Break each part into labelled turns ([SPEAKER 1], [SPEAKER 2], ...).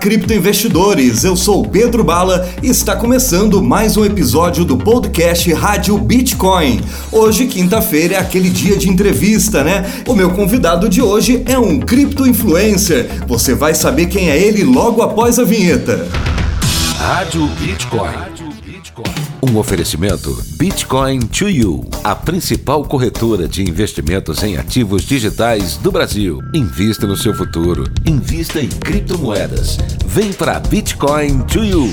[SPEAKER 1] Criptoinvestidores! Eu sou Pedro Bala e está começando mais um episódio do podcast Rádio Bitcoin. Hoje, quinta-feira, é aquele dia de entrevista, né? O meu convidado de hoje é um cripto influencer. Você vai saber quem é ele logo após a vinheta.
[SPEAKER 2] Rádio Bitcoin. Um oferecimento Bitcoin to You, a principal corretora de investimentos em ativos digitais do Brasil. Invista no seu futuro. Invista em criptomoedas. Vem para Bitcoin to You.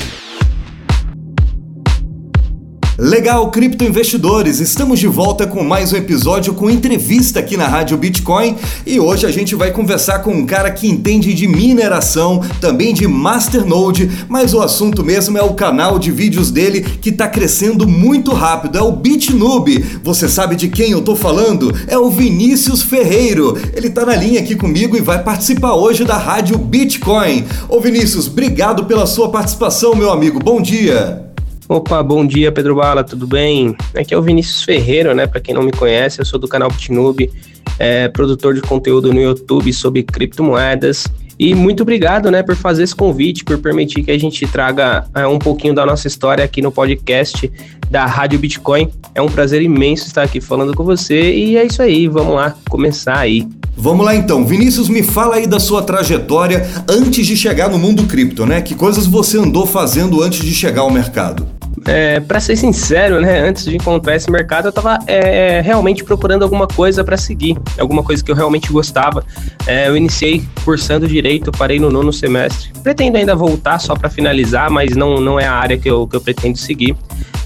[SPEAKER 1] Legal, criptoinvestidores, estamos de volta com mais um episódio com entrevista aqui na Rádio Bitcoin e hoje a gente vai conversar com um cara que entende de mineração, também de Masternode, mas o assunto mesmo é o canal de vídeos dele que está crescendo muito rápido, é o BitNoob. Você sabe de quem eu tô falando? É o Vinícius Ferreiro. Ele tá na linha aqui comigo e vai participar hoje da Rádio Bitcoin. Ô Vinícius, obrigado pela sua participação, meu amigo. Bom dia.
[SPEAKER 3] Opa, bom dia, Pedro Bala, tudo bem? Aqui é o Vinícius Ferreira, né? Para quem não me conhece, eu sou do canal Bitnube, é, produtor de conteúdo no YouTube sobre criptomoedas. E muito obrigado, né, por fazer esse convite, por permitir que a gente traga é, um pouquinho da nossa história aqui no podcast da Rádio Bitcoin. É um prazer imenso estar aqui falando com você e é isso aí, vamos lá começar aí.
[SPEAKER 1] Vamos lá então, Vinícius, me fala aí da sua trajetória antes de chegar no mundo cripto, né? Que coisas você andou fazendo antes de chegar ao mercado?
[SPEAKER 3] É, para ser sincero, né, antes de encontrar esse mercado, eu estava é, realmente procurando alguma coisa para seguir, alguma coisa que eu realmente gostava. É, eu iniciei cursando direito, parei no nono semestre. Pretendo ainda voltar só para finalizar, mas não, não é a área que eu, que eu pretendo seguir.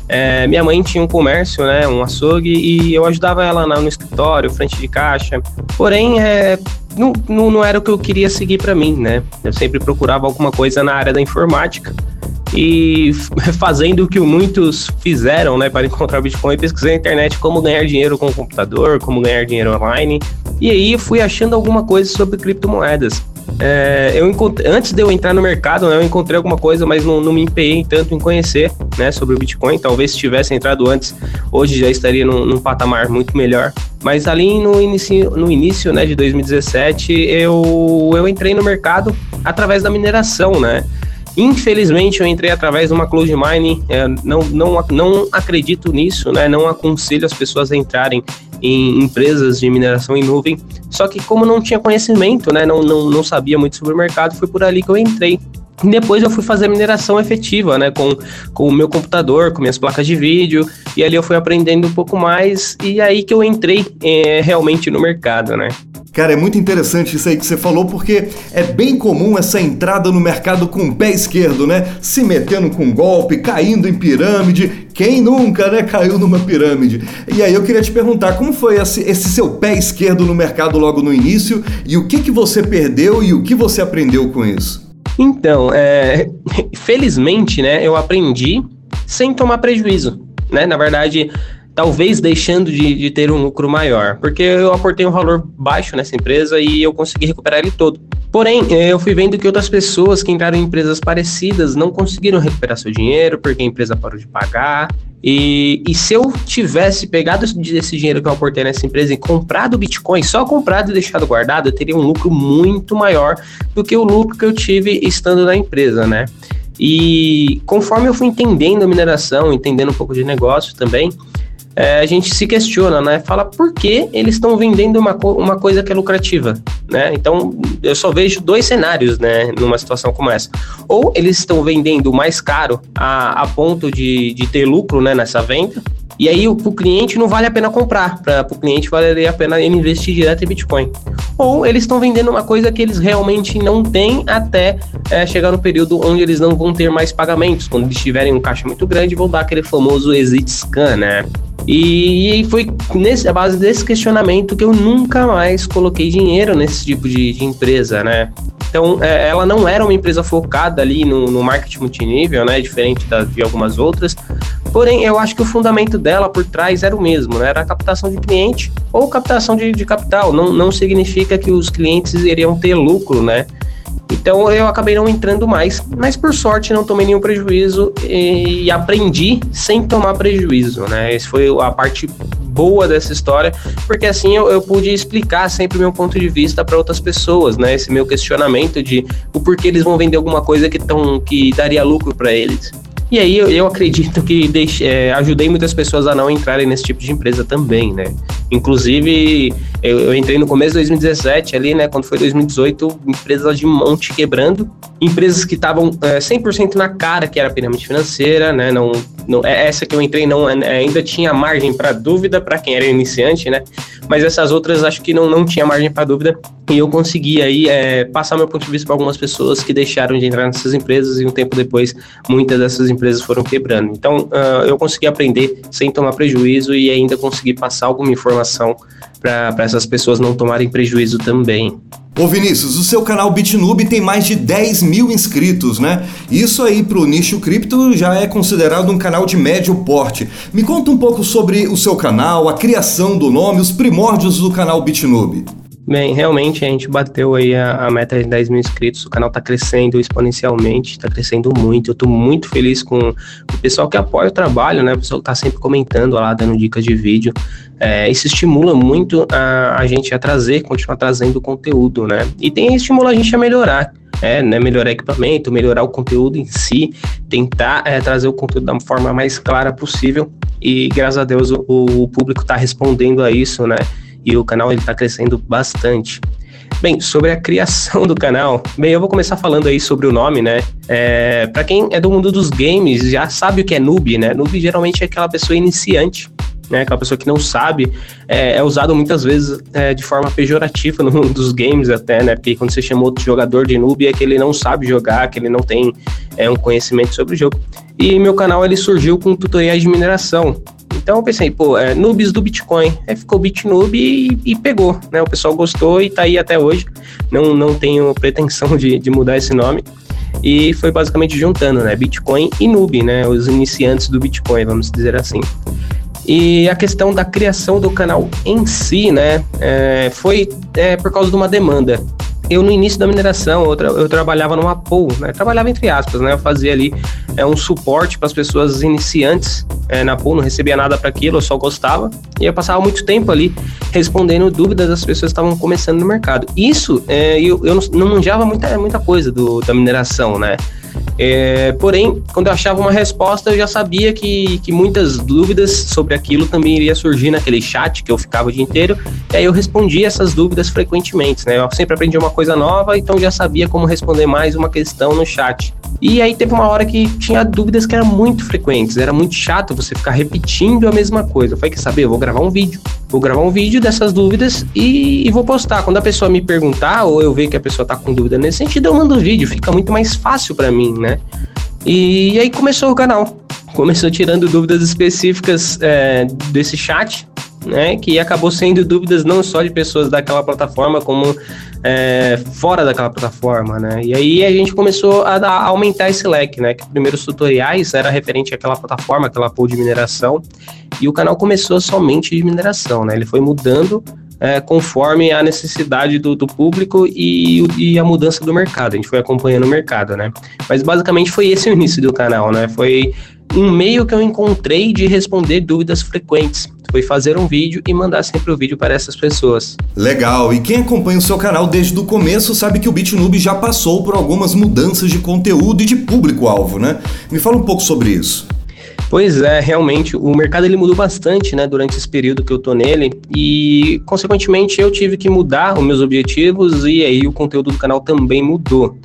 [SPEAKER 3] É, minha mãe tinha um comércio, né, um açougue, e eu ajudava ela no escritório, frente de caixa. Porém, é, não, não, não era o que eu queria seguir para mim, né? Eu sempre procurava alguma coisa na área da informática e fazendo o que muitos fizeram, né, para encontrar Bitcoin, pesquisei na internet como ganhar dinheiro com o computador, como ganhar dinheiro online, e aí fui achando alguma coisa sobre criptomoedas. É, eu antes de eu entrar no mercado, né, eu encontrei alguma coisa, mas não, não me empenhei tanto em conhecer né, sobre o Bitcoin. Talvez se tivesse entrado antes, hoje já estaria num, num patamar muito melhor. Mas ali no início, no início né, de 2017, eu, eu entrei no mercado através da mineração, né? Infelizmente, eu entrei através de uma cloud mining. É, não, não, não acredito nisso, né? Não aconselho as pessoas a entrarem em empresas de mineração em nuvem. Só que como não tinha conhecimento, né? Não, não, não sabia muito sobre o mercado, foi por ali que eu entrei. Depois eu fui fazer mineração efetiva, né, com, com o meu computador, com minhas placas de vídeo, e ali eu fui aprendendo um pouco mais, e aí que eu entrei é, realmente no mercado, né.
[SPEAKER 1] Cara, é muito interessante isso aí que você falou, porque é bem comum essa entrada no mercado com o pé esquerdo, né? Se metendo com golpe, caindo em pirâmide. Quem nunca, né, caiu numa pirâmide? E aí eu queria te perguntar, como foi esse, esse seu pé esquerdo no mercado logo no início? E o que, que você perdeu e o que você aprendeu com isso?
[SPEAKER 3] Então, é, felizmente, né, eu aprendi sem tomar prejuízo, né? Na verdade, talvez deixando de, de, ter um lucro maior, porque eu aportei um valor baixo nessa empresa e eu consegui recuperar ele todo. Porém, eu fui vendo que outras pessoas que entraram em empresas parecidas não conseguiram recuperar seu dinheiro porque a empresa parou de pagar. E, e se eu tivesse pegado esse dinheiro que eu aportei nessa empresa e comprado Bitcoin, só comprado e deixado guardado, eu teria um lucro muito maior do que o lucro que eu tive estando na empresa, né? E conforme eu fui entendendo a mineração, entendendo um pouco de negócio também, é, a gente se questiona, né? Fala por que eles estão vendendo uma, uma coisa que é lucrativa, né? Então, eu só vejo dois cenários, né? Numa situação como essa. Ou eles estão vendendo mais caro a, a ponto de, de ter lucro, né? Nessa venda. E aí, o cliente não vale a pena comprar. Para o cliente, valeria a pena ele investir direto em Bitcoin. Ou eles estão vendendo uma coisa que eles realmente não têm até é, chegar no período onde eles não vão ter mais pagamentos. Quando eles tiverem um caixa muito grande, vão dar aquele famoso exit scan, né? E, foi nesse, a base desse questionamento que eu nunca mais coloquei dinheiro nesse tipo de, de empresa, né? Então, é, ela não era uma empresa focada ali no, no marketing multinível, né? Diferente da, de algumas outras. Porém, eu acho que o fundamento dela por trás era o mesmo, né? Era a captação de cliente ou captação de, de capital. Não, não significa que os clientes iriam ter lucro, né? Então eu acabei não entrando mais, mas por sorte não tomei nenhum prejuízo e, aprendi sem tomar prejuízo, né? Essa foi a parte boa dessa história, porque assim eu, eu pude explicar sempre o meu ponto de vista para outras pessoas, né? Esse meu questionamento de o porquê eles vão vender alguma coisa que, tão, que daria lucro para eles. E aí eu, eu acredito que deixe, é, ajudei muitas pessoas a não entrarem nesse tipo de empresa também, né? Inclusive, eu, eu, entrei no começo de 2017 ali, né? Quando foi 2018, empresas de monte quebrando, empresas que estavam é, 100% na cara que era pirâmide financeira, né? Não, não, é, essa que eu entrei não é, ainda tinha margem para dúvida para quem era iniciante, né? Mas essas outras acho que não, não tinha margem para dúvida e eu consegui aí é, passar meu ponto de vista para algumas pessoas que deixaram de entrar nessas empresas e um tempo depois muitas dessas empresas foram quebrando. Então uh, eu consegui aprender sem tomar prejuízo e ainda consegui passar alguma informação para essas pessoas não tomarem prejuízo também.
[SPEAKER 1] Ô Vinícius, o seu canal BitNube tem mais de 10 mil inscritos, né? Isso aí pro nicho cripto já é considerado um canal de médio porte. Me conta um pouco sobre o seu canal, a criação do nome, os primórdios do canal BitNube.
[SPEAKER 3] Bem, realmente a gente bateu aí a, a, meta de 10 mil inscritos, o canal está crescendo exponencialmente, está crescendo muito. Eu estou muito feliz com o pessoal que apoia o trabalho, né? O pessoal está sempre comentando lá, dando dicas de vídeo. É, isso estimula muito a, a gente a trazer, continuar trazendo conteúdo, né? E tem estimula a gente a melhorar. É, né, melhorar equipamento, melhorar o conteúdo em si, tentar é, trazer o conteúdo da forma mais clara possível. E graças a Deus o, o público está respondendo a isso, né? E o canal está crescendo bastante. Bem, sobre a criação do canal, bem, eu vou começar falando aí sobre o nome, né? É, para quem é do mundo dos games, já sabe o que é noob, né? Noob geralmente é aquela pessoa iniciante, né? Aquela pessoa que não sabe, é, é usado muitas vezes é, de forma pejorativa no mundo dos games até, né? Porque quando você chama outro jogador de noob é que ele não sabe jogar, que ele não tem é, um conhecimento sobre o jogo. E meu canal ele surgiu com tutoriais de mineração. Então eu pensei, pô, é, noobs do Bitcoin. Aí ficou BitNoob e, e pegou, né? O pessoal gostou e tá aí até hoje. Não, não tenho pretensão de, de mudar esse nome. E foi basicamente juntando, né? Bitcoin e noob, né? Os iniciantes do Bitcoin, vamos dizer assim. E a questão da criação do canal em si, né? É, foi é, por causa de uma demanda eu no início da mineração, eu, tra eu trabalhava numa pool, né? Trabalhava entre aspas, né? Eu fazia ali é, um suporte para as pessoas iniciantes é, na pool, não recebia nada para aquilo, eu só gostava. E eu passava muito tempo ali respondendo dúvidas das pessoas que estavam começando no mercado. Isso, é, eu, eu não, não manjava muita, muita coisa do, da mineração, né? É, porém, quando eu achava uma resposta, eu já sabia que, que muitas dúvidas sobre aquilo também iria surgir naquele chat que eu ficava o dia inteiro. E aí eu respondia essas dúvidas frequentemente, né? Eu sempre aprendi uma coisa nova, então já sabia como responder mais uma questão no chat. E aí teve uma hora que tinha dúvidas que eram muito frequentes, era muito chato você ficar repetindo a mesma coisa. Eu falei, quer saber, eu vou gravar um vídeo. Vou gravar um vídeo dessas dúvidas e, e vou postar. Quando a pessoa me perguntar, ou eu ver que a pessoa tá com dúvida nesse sentido, eu mando o vídeo, fica muito mais fácil para mim, né? E, e, aí começou o canal. Começou tirando dúvidas específicas é, desse chat, né? Que acabou sendo dúvidas não só de pessoas daquela plataforma, como é, fora daquela plataforma, né? E aí a gente começou a, a, aumentar esse leque, né? Que primeiros tutoriais era referente àquela plataforma, aquela pool de mineração, e o canal começou somente de mineração, né? Ele foi mudando é, conforme a necessidade do, do público e, e, a mudança do mercado. A gente foi acompanhando o mercado, né? Mas basicamente foi esse o início do canal, né? Foi um meio que eu encontrei de responder dúvidas frequentes. Foi fazer um vídeo e mandar sempre o vídeo para essas pessoas.
[SPEAKER 1] Legal, e quem acompanha o seu canal desde o começo sabe que o BitNube já passou por algumas mudanças de conteúdo e de público-alvo, né? Me fala um pouco sobre isso.
[SPEAKER 3] Pois é, realmente, o mercado ele mudou bastante, né, durante esse período que eu tô nele, e consequentemente eu tive que mudar os meus objetivos e aí o conteúdo do canal também mudou.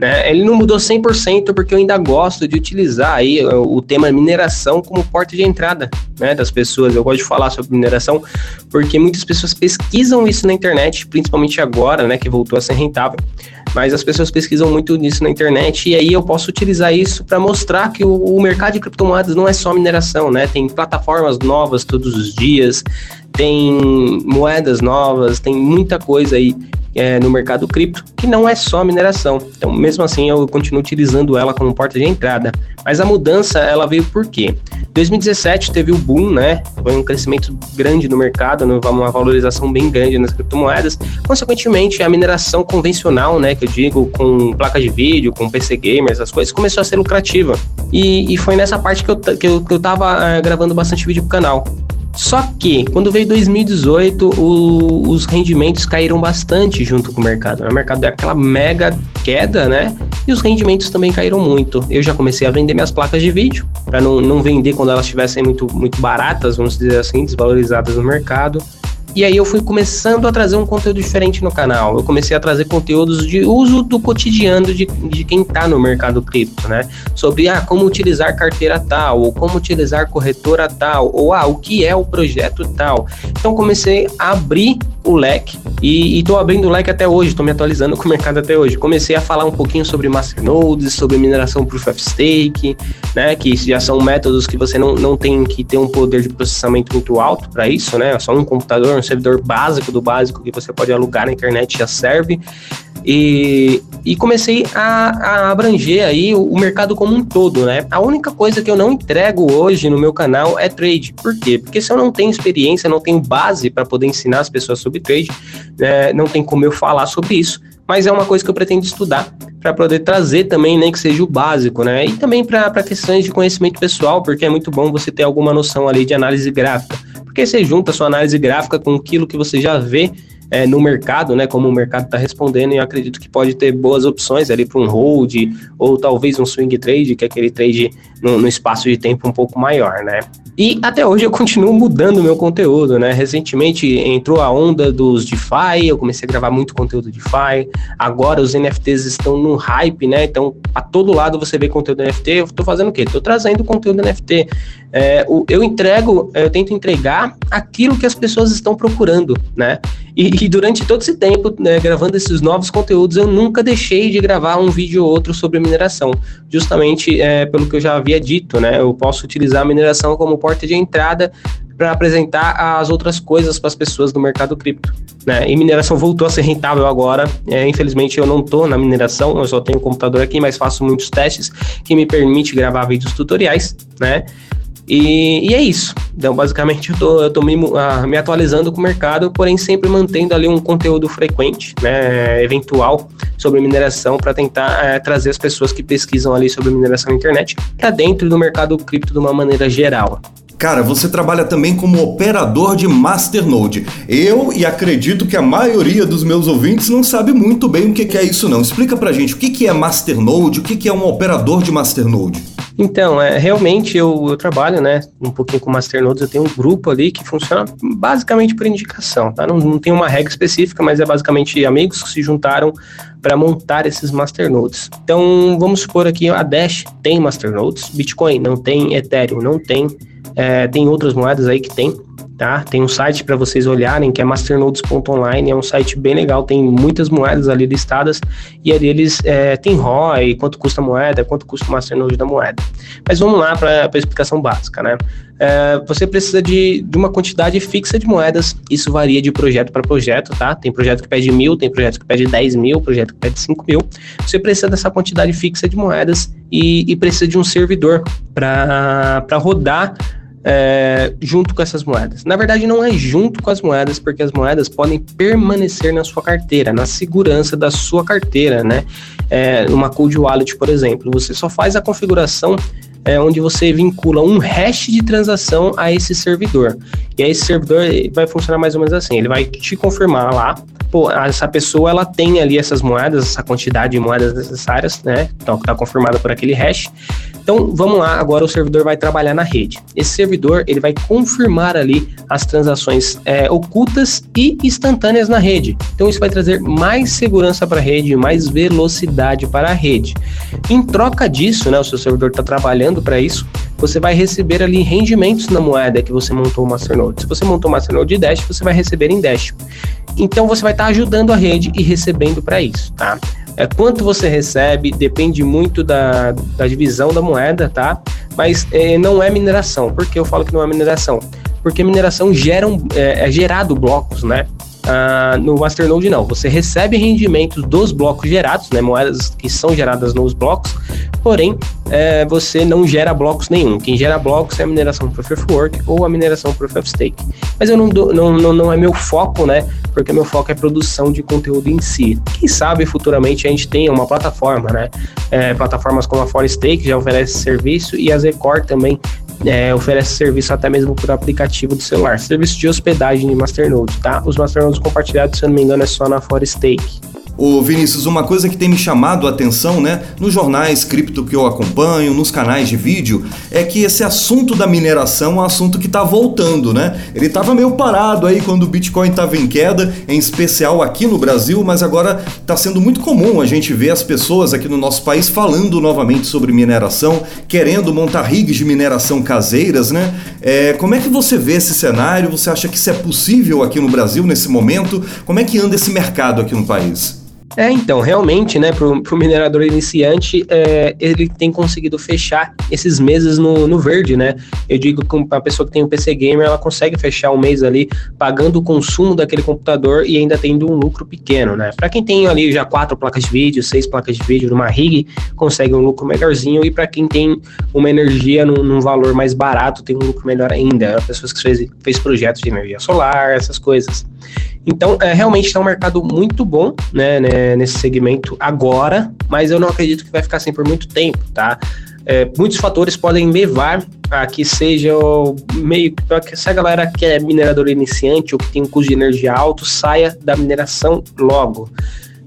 [SPEAKER 3] Né? Ele não mudou 100% porque eu ainda gosto de utilizar aí o tema mineração como porta de entrada né, das pessoas. Eu gosto de falar sobre mineração porque muitas pessoas pesquisam isso na internet, principalmente agora, né, que voltou a ser rentável. Mas as pessoas pesquisam muito nisso na internet e aí eu posso utilizar isso para mostrar que o, o mercado de criptomoedas não é só mineração, né? Tem plataformas novas todos os dias, tem moedas novas, tem muita coisa aí é, no mercado cripto, que não é só mineração. Então, mesmo assim, eu continuo utilizando ela como porta de entrada. Mas a mudança, ela veio por quê? 2017 teve o boom, né? Foi um crescimento grande no mercado, né? uma valorização bem grande nas criptomoedas. Consequentemente, a mineração convencional, né, que eu digo, com placa de vídeo, com PC gamer, essas coisas, começou a ser lucrativa. E, e foi nessa parte que eu, que eu, que eu tava uh, gravando bastante vídeo pro canal. Só que, quando veio 2018, o, os rendimentos caíram bastante junto com o mercado. O mercado deu aquela mega queda, né? E os rendimentos também caíram muito. Eu já comecei a vender minhas placas de vídeo, para não, não vender quando elas estivessem muito, muito baratas, vamos dizer assim, desvalorizadas no mercado. E aí eu fui começando a trazer um conteúdo diferente no canal. Eu comecei a trazer conteúdos de uso do cotidiano de, de quem está no mercado cripto, né? Sobre ah, como utilizar carteira tal, ou como utilizar corretora tal, ou ah, o que é o projeto tal. Então comecei a abrir o leque e estou abrindo o leque até hoje, estou me atualizando com o mercado até hoje. Comecei a falar um pouquinho sobre masternodes, sobre mineração proof of stake, né? Que já são métodos que você não, não tem que ter um poder de processamento muito alto para isso, né? Só um computador um servidor básico do básico que você pode alugar na internet já serve. E, e comecei a, a, abranger aí o, o, mercado como um todo, né? A única coisa que eu não entrego hoje no meu canal é trade. Por quê? Porque se eu não tenho experiência, não tenho base para poder ensinar as pessoas sobre trade, né, não tem como eu falar sobre isso. Mas é uma coisa que eu pretendo estudar para poder trazer também, nem né, que seja o básico, né? E também para questões de conhecimento pessoal, porque é muito bom você ter alguma noção ali de análise gráfica porque você junta sua análise gráfica com aquilo que você já vê é, no mercado, né? Como o mercado está respondendo, e eu acredito que pode ter boas opções ali para um hold ou talvez um swing trade, que é aquele trade no, no, espaço de tempo um pouco maior, né? E até hoje eu continuo mudando meu conteúdo, né? Recentemente entrou a onda dos DeFi, eu comecei a gravar muito conteúdo DeFi. Agora os NFTs estão no hype, né? Então, a todo lado você vê conteúdo NFT. Eu tô fazendo o quê? Tô trazendo conteúdo NFT. É, eu entrego, eu tento entregar aquilo que as pessoas estão procurando, né? E, e durante todo esse tempo, né, gravando esses novos conteúdos, eu nunca deixei de gravar um vídeo ou outro sobre mineração, justamente é, pelo que eu já havia dito, né? Eu posso utilizar a mineração como porta de entrada para apresentar as outras coisas para as pessoas do mercado cripto. Né? E mineração voltou a ser rentável agora. É, infelizmente eu não estou na mineração, eu só tenho o computador aqui, mas faço muitos testes que me permite gravar vídeos tutoriais, né? E, e, é isso. Então, basicamente, eu tô, eu tô me, uh, me, atualizando com o mercado, porém sempre mantendo ali um conteúdo frequente, né, eventual, sobre mineração, para tentar uh, trazer as pessoas que pesquisam ali sobre mineração na internet para dentro do mercado cripto de uma maneira geral.
[SPEAKER 1] Cara, você trabalha também como operador de Masternode. Eu e acredito que a maioria dos meus ouvintes não sabe muito bem o que é isso não. Explica pra gente o que é Masternode, o que é um operador de Masternode.
[SPEAKER 3] Então, é, realmente eu, eu, trabalho, né, um pouquinho com Masternodes, eu tenho um grupo ali que funciona basicamente por indicação, tá? Não, não tem uma regra específica, mas é basicamente amigos que se juntaram para montar esses masternodes. Então, vamos supor aqui, a Dash tem masternodes, Bitcoin não tem, Ethereum não tem, é, tem outras moedas aí que tem, tá? Tem um site para vocês olharem que é masternodes.online, é um site bem legal, tem muitas moedas ali listadas e ali eles é, tem ROI, quanto custa a moeda, quanto custa o masternode da moeda. Mas vamos lá para a explicação básica, né? É, você precisa de, de uma quantidade fixa de moedas, isso varia de projeto para projeto, tá? Tem projeto que pede mil, tem projeto que pede 10 mil, projeto que pede 5 mil. Você precisa dessa quantidade fixa de moedas e, e precisa de um servidor para rodar é, junto com essas moedas. Na verdade, não é junto com as moedas, porque as moedas podem permanecer na sua carteira, na segurança da sua carteira, né? É, uma cold wallet, por exemplo, você só faz a configuração é, onde você vincula um hash de transação a esse servidor. E aí esse servidor vai funcionar mais ou menos assim, ele vai te confirmar lá, pô, essa pessoa ela tem ali essas moedas, essa quantidade de moedas necessárias, né? Então está confirmada por aquele hash. Então, vamos lá, agora o servidor vai trabalhar na rede. Esse servidor, ele vai confirmar ali as transações é, ocultas e instantâneas na rede. Então, isso vai trazer mais segurança para a rede, mais velocidade para a rede. Em troca disso, né, o seu servidor está trabalhando para isso, você vai receber ali rendimentos na moeda que você montou o Masternode. Se você montou o Masternode de Dash, você vai receber em Dash. Então, você vai estar tá ajudando a rede e recebendo para isso, tá? É, quanto você recebe depende muito da, da divisão da moeda, tá? Mas é, não é mineração. Por que eu falo que não é mineração? Porque mineração gera é, é gerado blocos, né? Uh, no Masternode não, você recebe rendimentos dos blocos gerados, né, moedas que são geradas nos blocos, porém é, você não gera blocos nenhum. Quem gera blocos é a mineração Proof of Work ou a mineração Proof of Stake. Mas eu não, não, não, não é meu foco, né? Porque meu foco é produção de conteúdo em si. Quem sabe futuramente a gente tenha uma plataforma, né? É, plataformas como a Forestake já oferece serviço e a Zcore também é, oferece serviço até mesmo por aplicativo do celular. Serviço de hospedagem de Masternode, tá? Os Masternodes compartilhados, se eu não me engano, é só na Forestake.
[SPEAKER 1] Ô Vinícius, uma coisa que tem me chamado a atenção, né, nos jornais cripto que eu acompanho, nos canais de vídeo, é que esse assunto da mineração é um assunto que está voltando, né? Ele estava meio parado aí quando o Bitcoin estava em queda, em especial aqui no Brasil, mas agora está sendo muito comum a gente ver as pessoas aqui no nosso país falando novamente sobre mineração, querendo montar rigs de mineração caseiras, né? É, como é que você vê esse cenário? Você acha que isso é possível aqui no Brasil nesse momento? Como é que anda esse mercado aqui no país?
[SPEAKER 3] É, então, realmente, né, para o minerador iniciante, é, ele tem conseguido fechar esses meses no, no verde, né? Eu digo que a pessoa que tem um PC Gamer, ela consegue fechar um mês ali pagando o consumo daquele computador e ainda tendo um lucro pequeno, né? Para quem tem ali já quatro placas de vídeo, seis placas de vídeo numa rig, consegue um lucro melhorzinho e para quem tem uma energia num, num, valor mais barato, tem um lucro melhor ainda. Pessoas que fez, fez projetos de energia solar, essas coisas. Então, é, realmente está um mercado muito bom né, né, nesse segmento agora, mas eu não acredito que vai ficar assim por muito tempo, tá? É, muitos fatores podem levar a que seja meio que se a galera que é minerador iniciante ou que tem um custo de energia alto saia da mineração logo.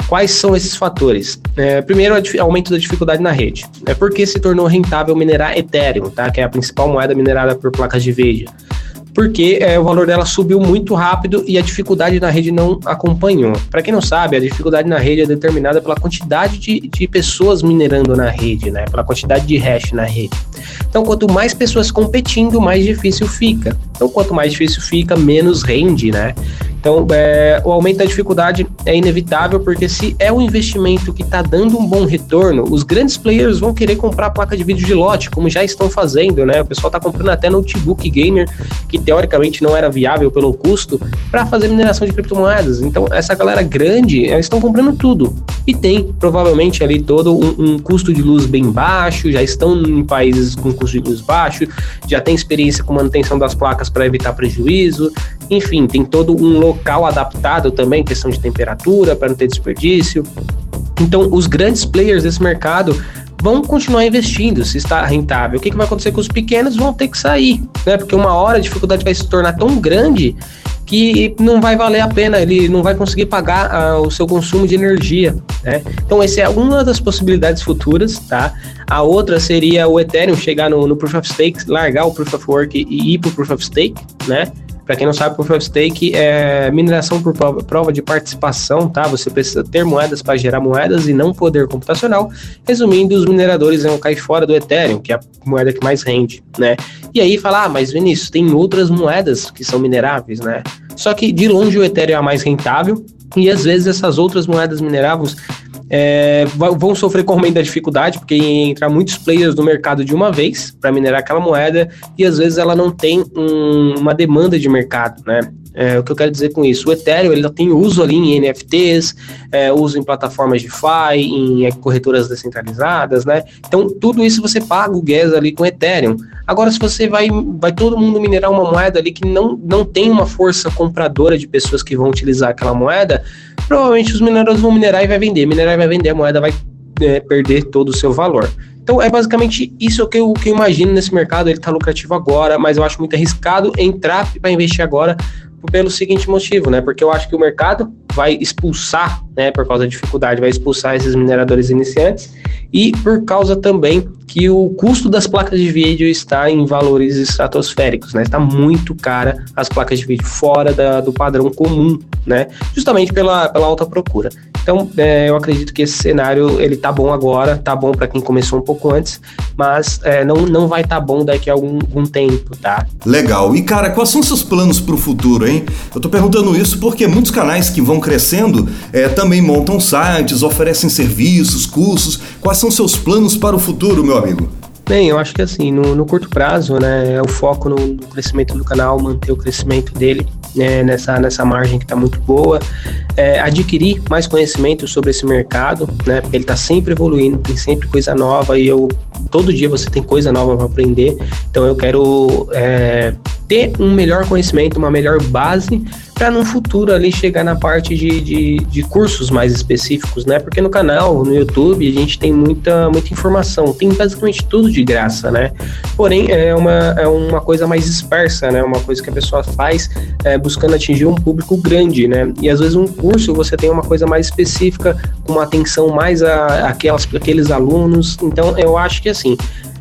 [SPEAKER 3] Quais são esses fatores? É, primeiro, o aumento da dificuldade na rede. É porque se tornou rentável minerar Ethereum, tá? que é a principal moeda minerada por placas de vídeo porque é, o valor dela subiu muito rápido e a dificuldade na rede não acompanhou. Para quem não sabe, a dificuldade na rede é determinada pela quantidade de, de pessoas minerando na rede, né? Pela quantidade de hash na rede. Então, quanto mais pessoas competindo, mais difícil fica. Então, quanto mais difícil fica, menos rende, né? Então, é, o aumento da dificuldade é inevitável, porque se é um investimento que está dando um bom retorno, os grandes players vão querer comprar placa de vídeo de lote, como já estão fazendo, né? O pessoal está comprando até notebook gamer, que teoricamente não era viável pelo custo, para fazer mineração de criptomoedas. Então, essa galera grande, eles estão comprando tudo. E tem, provavelmente, ali todo um, um custo de luz bem baixo, já estão em países com custo de luz baixo, já tem experiência com manutenção das placas para evitar prejuízo, enfim, tem todo um local adaptado também, questão de temperatura, para não ter desperdício. Então, os grandes players desse mercado vão continuar investindo se está rentável. O que, que vai acontecer com os pequenos? Vão ter que sair, né? Porque uma hora a dificuldade vai se tornar tão grande que não vai valer a pena, ele não vai conseguir pagar ah, o seu consumo de energia, né? Então, essa é uma das possibilidades futuras, tá? A outra seria o Ethereum chegar no, no Proof of Stake, largar o Proof of Work e ir para o Proof of Stake, né? Para quem não sabe, Proof of Stake é mineração por prova de participação, tá? Você precisa ter moedas para gerar moedas e não poder computacional. Resumindo, os mineradores vão cair fora do Ethereum, que é a moeda que mais rende, né? E aí falar, ah, mas Vinícius, tem outras moedas que são mineráveis, né? Só que de longe o Ethereum é a mais rentável e às vezes essas outras moedas mineráveis é, vão sofrer com aumento da dificuldade, porque entrar muitos players no mercado de uma vez para minerar aquela moeda e às vezes ela não tem um, uma demanda de mercado, né? É, o que eu quero dizer com isso? O Ethereum ele tem uso ali em NFTs, é, uso em plataformas de DeFi, em corretoras descentralizadas, né? Então, tudo isso você paga o gas ali com Ethereum. Agora, se você vai, vai todo mundo minerar uma moeda ali que não, não tem uma força compradora de pessoas que vão utilizar aquela moeda, provavelmente os mineradores vão minerar e vai vender. Minerar e vai vender, a moeda vai é, perder todo o seu valor. Então é basicamente isso que eu, que eu imagino nesse mercado. Ele está lucrativo agora, mas eu acho muito arriscado entrar para investir agora, pelo seguinte motivo, né? Porque eu acho que o mercado vai expulsar, né, por causa da dificuldade, vai expulsar esses mineradores iniciantes e por causa também que o custo das placas de vídeo está em valores estratosféricos, né? Está muito cara as placas de vídeo fora da, do padrão comum, né? Justamente pela, pela alta procura. Então, é, eu acredito que esse cenário ele tá bom agora, tá bom para quem começou um pouco antes, mas é, não, não vai estar tá bom daqui a algum, algum tempo, tá?
[SPEAKER 1] Legal. E cara, quais são seus planos para o futuro, hein? Eu tô perguntando isso porque muitos canais que vão crescendo é, também montam sites, oferecem serviços, cursos. Quais são seus planos para o futuro, meu amigo?
[SPEAKER 3] Bem, eu acho que assim, no, no curto prazo, né, é o foco no, no, crescimento do canal, manter o crescimento dele né, nessa, nessa margem que está muito boa, é, adquirir mais conhecimento sobre esse mercado, né, porque ele está sempre evoluindo, tem sempre coisa nova e eu todo dia você tem coisa nova para aprender, então eu quero é, ter um melhor conhecimento, uma melhor base para no futuro ali chegar na parte de, de, de, cursos mais específicos, né? Porque no canal, no YouTube, a gente tem muita, muita informação, tem basicamente tudo de graça, né? Porém, é uma, é uma coisa mais dispersa, né? Uma coisa que a pessoa faz é, buscando atingir um público grande, né? E às vezes um curso você tem uma coisa mais específica, com uma atenção mais a, aquelas, aqueles alunos. Então, eu acho que assim,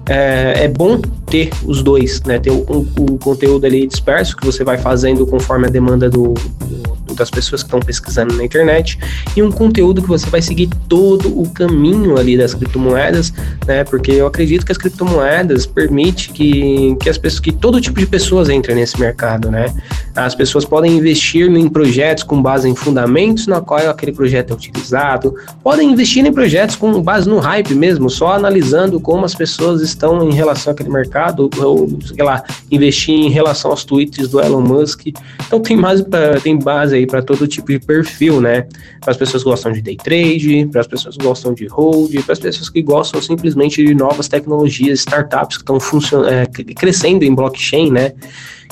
[SPEAKER 3] é, é, bom ter os dois, né? Ter o, o, o, conteúdo ali disperso que você vai fazendo conforme a demanda do, do das pessoas que estão pesquisando na internet e um conteúdo que você vai seguir todo o caminho ali das criptomoedas, né? Porque eu acredito que as criptomoedas permite que, que as pessoas, que todo tipo de pessoas entrem nesse mercado, né? As pessoas podem investir em projetos com base em fundamentos na qual aquele projeto é utilizado, podem investir em projetos com base no hype mesmo, só analisando como as pessoas estão em relação àquele mercado, ou sei lá, investir em relação aos tweets do Elon Musk. Então tem mais tem base aí para todo tipo de perfil, né? Para as pessoas que gostam de day trade, para as pessoas que gostam de hold, para as pessoas que gostam simplesmente de novas tecnologias, startups que estão é, crescendo em blockchain, né?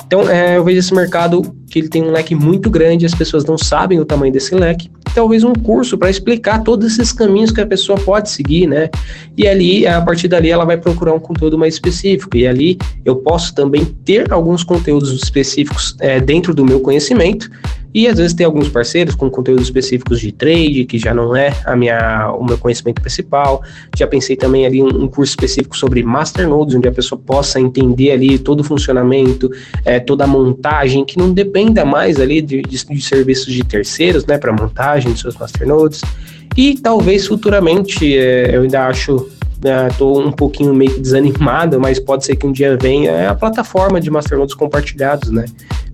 [SPEAKER 3] Então, é, eu vejo esse mercado que ele tem um leque muito grande, as pessoas não sabem o tamanho desse leque. Talvez um curso para explicar todos esses caminhos que a pessoa pode seguir, né? E ali, a partir dali, ela vai procurar um conteúdo mais específico. E ali eu posso também ter alguns conteúdos específicos é, dentro do meu conhecimento e às vezes tem alguns parceiros com conteúdos específicos de trade, que já não é a minha, o meu conhecimento principal. Já pensei também ali um, um curso específico sobre masternodes, onde a pessoa possa entender ali todo o funcionamento, é, toda a montagem, que não dependa mais ali de, de, de serviços de terceiros, né, para montagem de seus masternodes. E talvez futuramente, é, eu ainda acho estou né, um pouquinho meio que desanimado, mas pode ser que um dia venha é a plataforma de masternodes compartilhados, né?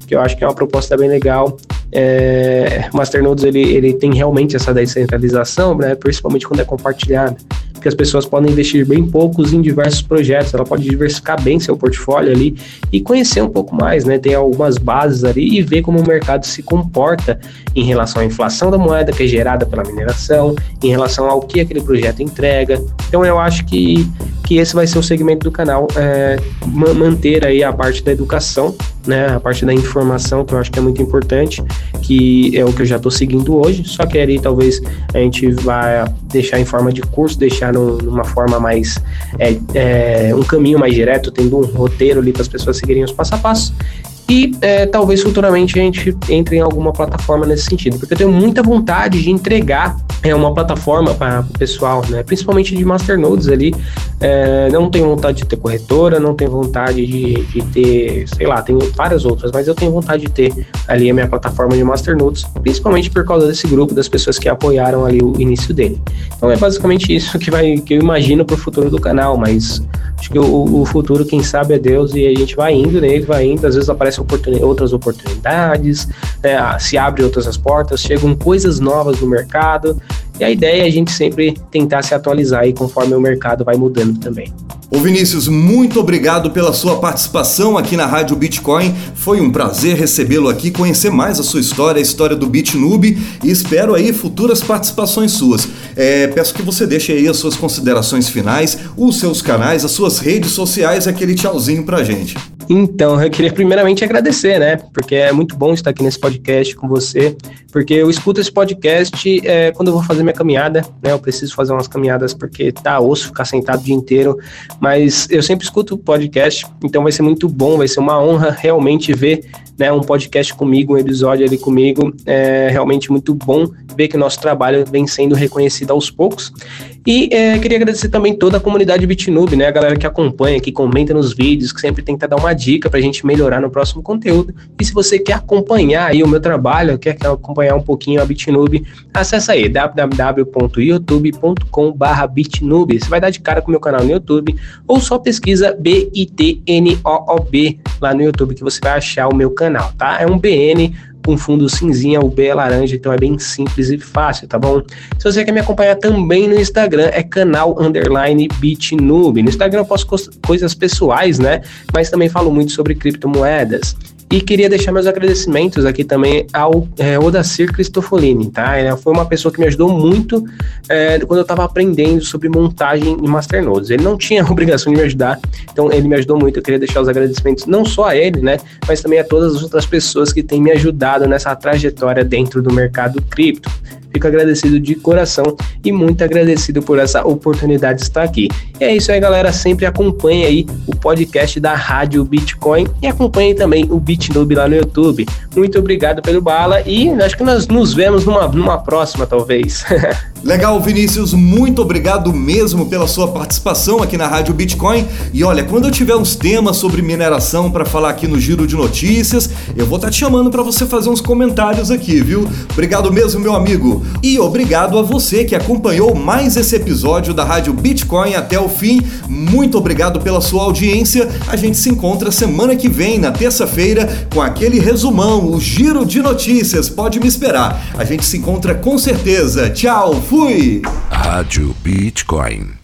[SPEAKER 3] Que eu acho que é uma proposta bem legal é, Masternodes ele, ele tem realmente essa descentralização, né, principalmente quando é compartilhado, que as pessoas podem investir bem poucos em diversos projetos, ela pode diversificar bem seu portfólio ali e conhecer um pouco mais, né, ter algumas bases ali e ver como o mercado se comporta em relação à inflação da moeda que é gerada pela mineração, em relação ao que aquele projeto entrega. Então eu acho que, que esse vai ser o segmento do canal, é, manter aí a parte da educação né, a parte da informação, que eu acho que é muito importante, que é o que eu já estou seguindo hoje, só que ali talvez a gente vai deixar em forma de curso, deixar no, numa forma mais, é, é, um caminho mais direto, tendo um roteiro ali para as pessoas seguirem os passo a passo, e é, talvez futuramente a gente entre em alguma plataforma nesse sentido, porque eu tenho muita vontade de entregar é, uma plataforma para o pessoal, né? principalmente de masternodes ali. É, não tenho vontade de ter corretora, não tenho vontade de, de, ter, sei lá, tenho várias outras, mas eu tenho vontade de ter ali a minha plataforma de masternodes, principalmente por causa desse grupo das pessoas que apoiaram ali o início dele. Então é basicamente isso que, vai, que eu imagino para o futuro do canal, mas acho que o, o futuro, quem sabe, é Deus e a gente vai indo nele, vai indo, às vezes aparece aparecem oportun outras oportunidades, né, se abrem outras as portas, chegam coisas novas no mercado. E a ideia é a gente sempre tentar se atualizar aí conforme o mercado vai mudando também.
[SPEAKER 1] Ô Vinícius, muito obrigado pela sua participação aqui na Rádio Bitcoin. Foi um prazer recebê-lo aqui, conhecer mais a sua história, a história do BitNoob e espero aí futuras participações suas. É, peço que você deixe aí as suas considerações finais, os seus canais, as suas redes sociais, aquele tchauzinho pra gente.
[SPEAKER 3] Então, eu queria primeiramente agradecer, né? Porque é muito bom estar aqui nesse podcast com você, porque eu escuto esse podcast é, quando eu vou fazer minha caminhada, né? Eu preciso fazer umas caminhadas porque tá osso ficar sentado o dia inteiro, mas eu sempre escuto podcast, então vai ser muito bom, vai ser uma honra realmente ver né, um podcast comigo, um episódio ali comigo. É realmente muito bom ver que o nosso trabalho vem sendo reconhecido aos poucos. E é, queria agradecer também toda a comunidade BitNube, né? A galera que acompanha, que comenta nos vídeos, que sempre tenta dar uma dica para a gente melhorar no próximo conteúdo. E se você quer acompanhar aí o meu trabalho, quer acompanhar um pouquinho a BitNube, acessa aí www.youtube.com/bitnube. Você vai dar de cara com o meu canal no YouTube ou só pesquisa B I T N O O B lá no YouTube que você vai achar o meu canal, tá? É um BN com fundo cinzinha, o B laranja, então é bem simples e fácil, tá bom? Se você quer me acompanhar também no Instagram, é canal underline bitnube. No Instagram eu posto coisas pessoais, né? Mas também falo muito sobre criptomoedas. E queria deixar meus agradecimentos aqui também ao é, Odacir Cristofolini, tá? Ele foi uma pessoa que me ajudou muito é, quando eu estava aprendendo sobre montagem em Masternodes. Ele não tinha obrigação de me ajudar, então ele me ajudou muito. Eu queria deixar os agradecimentos não só a ele, né? Mas também a todas as outras pessoas que têm me ajudado nessa trajetória dentro do mercado cripto. Fico agradecido de coração e muito agradecido por essa oportunidade de estar aqui. E é isso aí, galera. Sempre acompanhe aí o podcast da Rádio Bitcoin e acompanhe também o BitNoob lá no YouTube. Muito obrigado pelo bala e acho que nós nos vemos numa, numa próxima, talvez.
[SPEAKER 1] Legal, Vinícius, muito obrigado mesmo pela sua participação aqui na Rádio Bitcoin. E olha, quando eu tiver uns temas sobre mineração para falar aqui no Giro de Notícias, eu vou estar tá te chamando para você fazer uns comentários aqui, viu? Obrigado mesmo, meu amigo. E obrigado a você que acompanhou mais esse episódio da Rádio Bitcoin até o fim. Muito obrigado pela sua audiência. A gente se encontra semana que vem, na terça-feira, com aquele resumão, o Giro de Notícias. Pode me esperar. A gente se encontra com certeza. Tchau, fui!
[SPEAKER 2] Rádio Bitcoin.